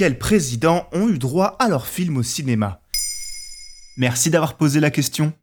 Quels présidents ont eu droit à leur film au cinéma Merci d'avoir posé la question.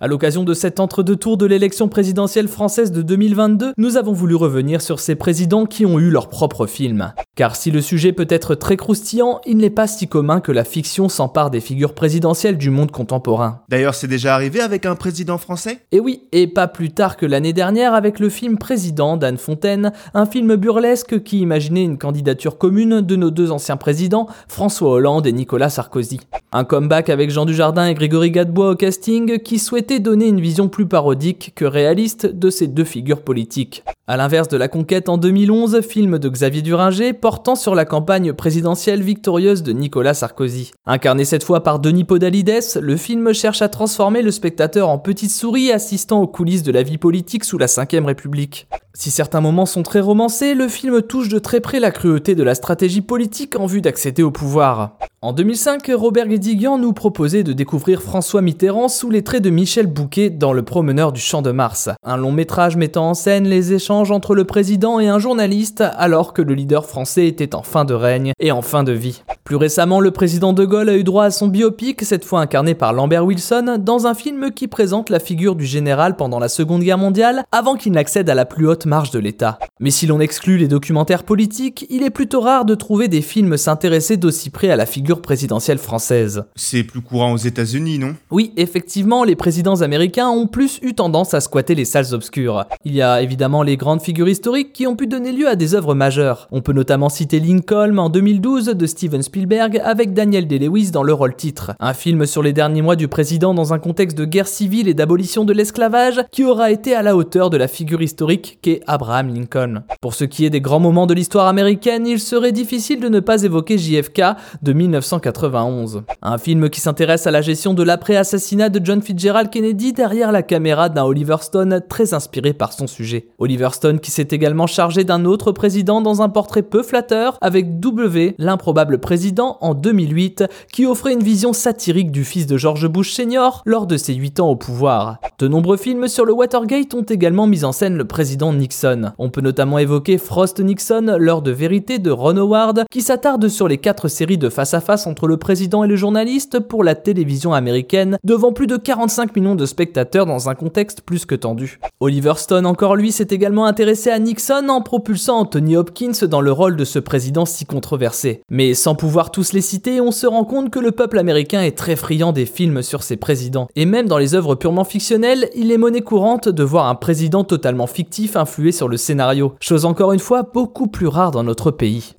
À l'occasion de cet entre-deux tours de l'élection présidentielle française de 2022, nous avons voulu revenir sur ces présidents qui ont eu leur propre film. Car si le sujet peut être très croustillant, il n'est pas si commun que la fiction s'empare des figures présidentielles du monde contemporain. D'ailleurs, c'est déjà arrivé avec un président français? Et oui, et pas plus tard que l'année dernière avec le film Président d'Anne Fontaine, un film burlesque qui imaginait une candidature commune de nos deux anciens présidents, François Hollande et Nicolas Sarkozy. Un comeback avec Jean Dujardin et Grégory Gadebois au casting qui souhaitait donner une vision plus parodique que réaliste de ces deux figures politiques. À l'inverse de La Conquête en 2011, film de Xavier Duringer portant sur la campagne présidentielle victorieuse de Nicolas Sarkozy. Incarné cette fois par Denis Podalides, le film cherche à transformer le spectateur en petite souris assistant aux coulisses de la vie politique sous la Ve République. Si certains moments sont très romancés, le film touche de très près la cruauté de la stratégie politique en vue d'accéder au pouvoir. En 2005, Robert Guédiguian nous proposait de découvrir François Mitterrand sous les traits de Michel Bouquet dans Le Promeneur du Champ de Mars, un long métrage mettant en scène les échanges entre le président et un journaliste alors que le leader français était en fin de règne et en fin de vie. Plus récemment, le président de Gaulle a eu droit à son biopic, cette fois incarné par Lambert Wilson, dans un film qui présente la figure du général pendant la Seconde Guerre mondiale avant qu'il n'accède à la plus haute marge de l'État. Mais si l'on exclut les documentaires politiques, il est plutôt rare de trouver des films s'intéresser d'aussi près à la figure présidentielle française. C'est plus courant aux États-Unis, non? Oui, effectivement, les présidents américains ont plus eu tendance à squatter les salles obscures. Il y a évidemment les grandes figures historiques qui ont pu donner lieu à des œuvres majeures. On peut notamment citer Lincoln en 2012 de Steven Spielberg avec Daniel Day-Lewis dans le rôle titre. Un film sur les derniers mois du président dans un contexte de guerre civile et d'abolition de l'esclavage qui aura été à la hauteur de la figure historique qu'est Abraham Lincoln. Pour ce qui est des grands moments de l'histoire américaine, il serait difficile de ne pas évoquer JFK de 1991. Un film qui s'intéresse à la gestion de l'après-assassinat de John Fitzgerald Kennedy derrière la caméra d'un Oliver Stone très inspiré par son sujet. Oliver Stone qui s'est également chargé d'un autre président dans un portrait peu flatteur avec W, l'improbable président, en 2008, qui offrait une vision satirique du fils de George Bush Senior lors de ses 8 ans au pouvoir. De nombreux films sur le Watergate ont également mis en scène le président Nixon. On peut notamment évoquer Frost Nixon, l'heure de vérité de Ron Howard, qui s'attarde sur les quatre séries de face-à-face entre le président et le journaliste pour la télévision américaine, devant plus de 45 millions de spectateurs dans un contexte plus que tendu. Oliver Stone, encore lui, s'est également intéressé à Nixon en propulsant Anthony Hopkins dans le rôle de ce président si controversé. Mais sans pouvoir tous les citer, on se rend compte que le peuple américain est très friand des films sur ses présidents. Et même dans les œuvres purement fictionnelles, il est monnaie courante de voir un président totalement fictif influer sur le scénario, chose encore une fois beaucoup plus rare dans notre pays.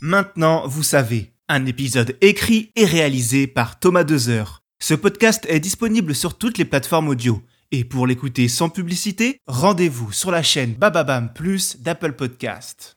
Maintenant, vous savez, un épisode écrit et réalisé par Thomas Dezer. Ce podcast est disponible sur toutes les plateformes audio. Et pour l'écouter sans publicité, rendez-vous sur la chaîne Bababam Plus d'Apple Podcast.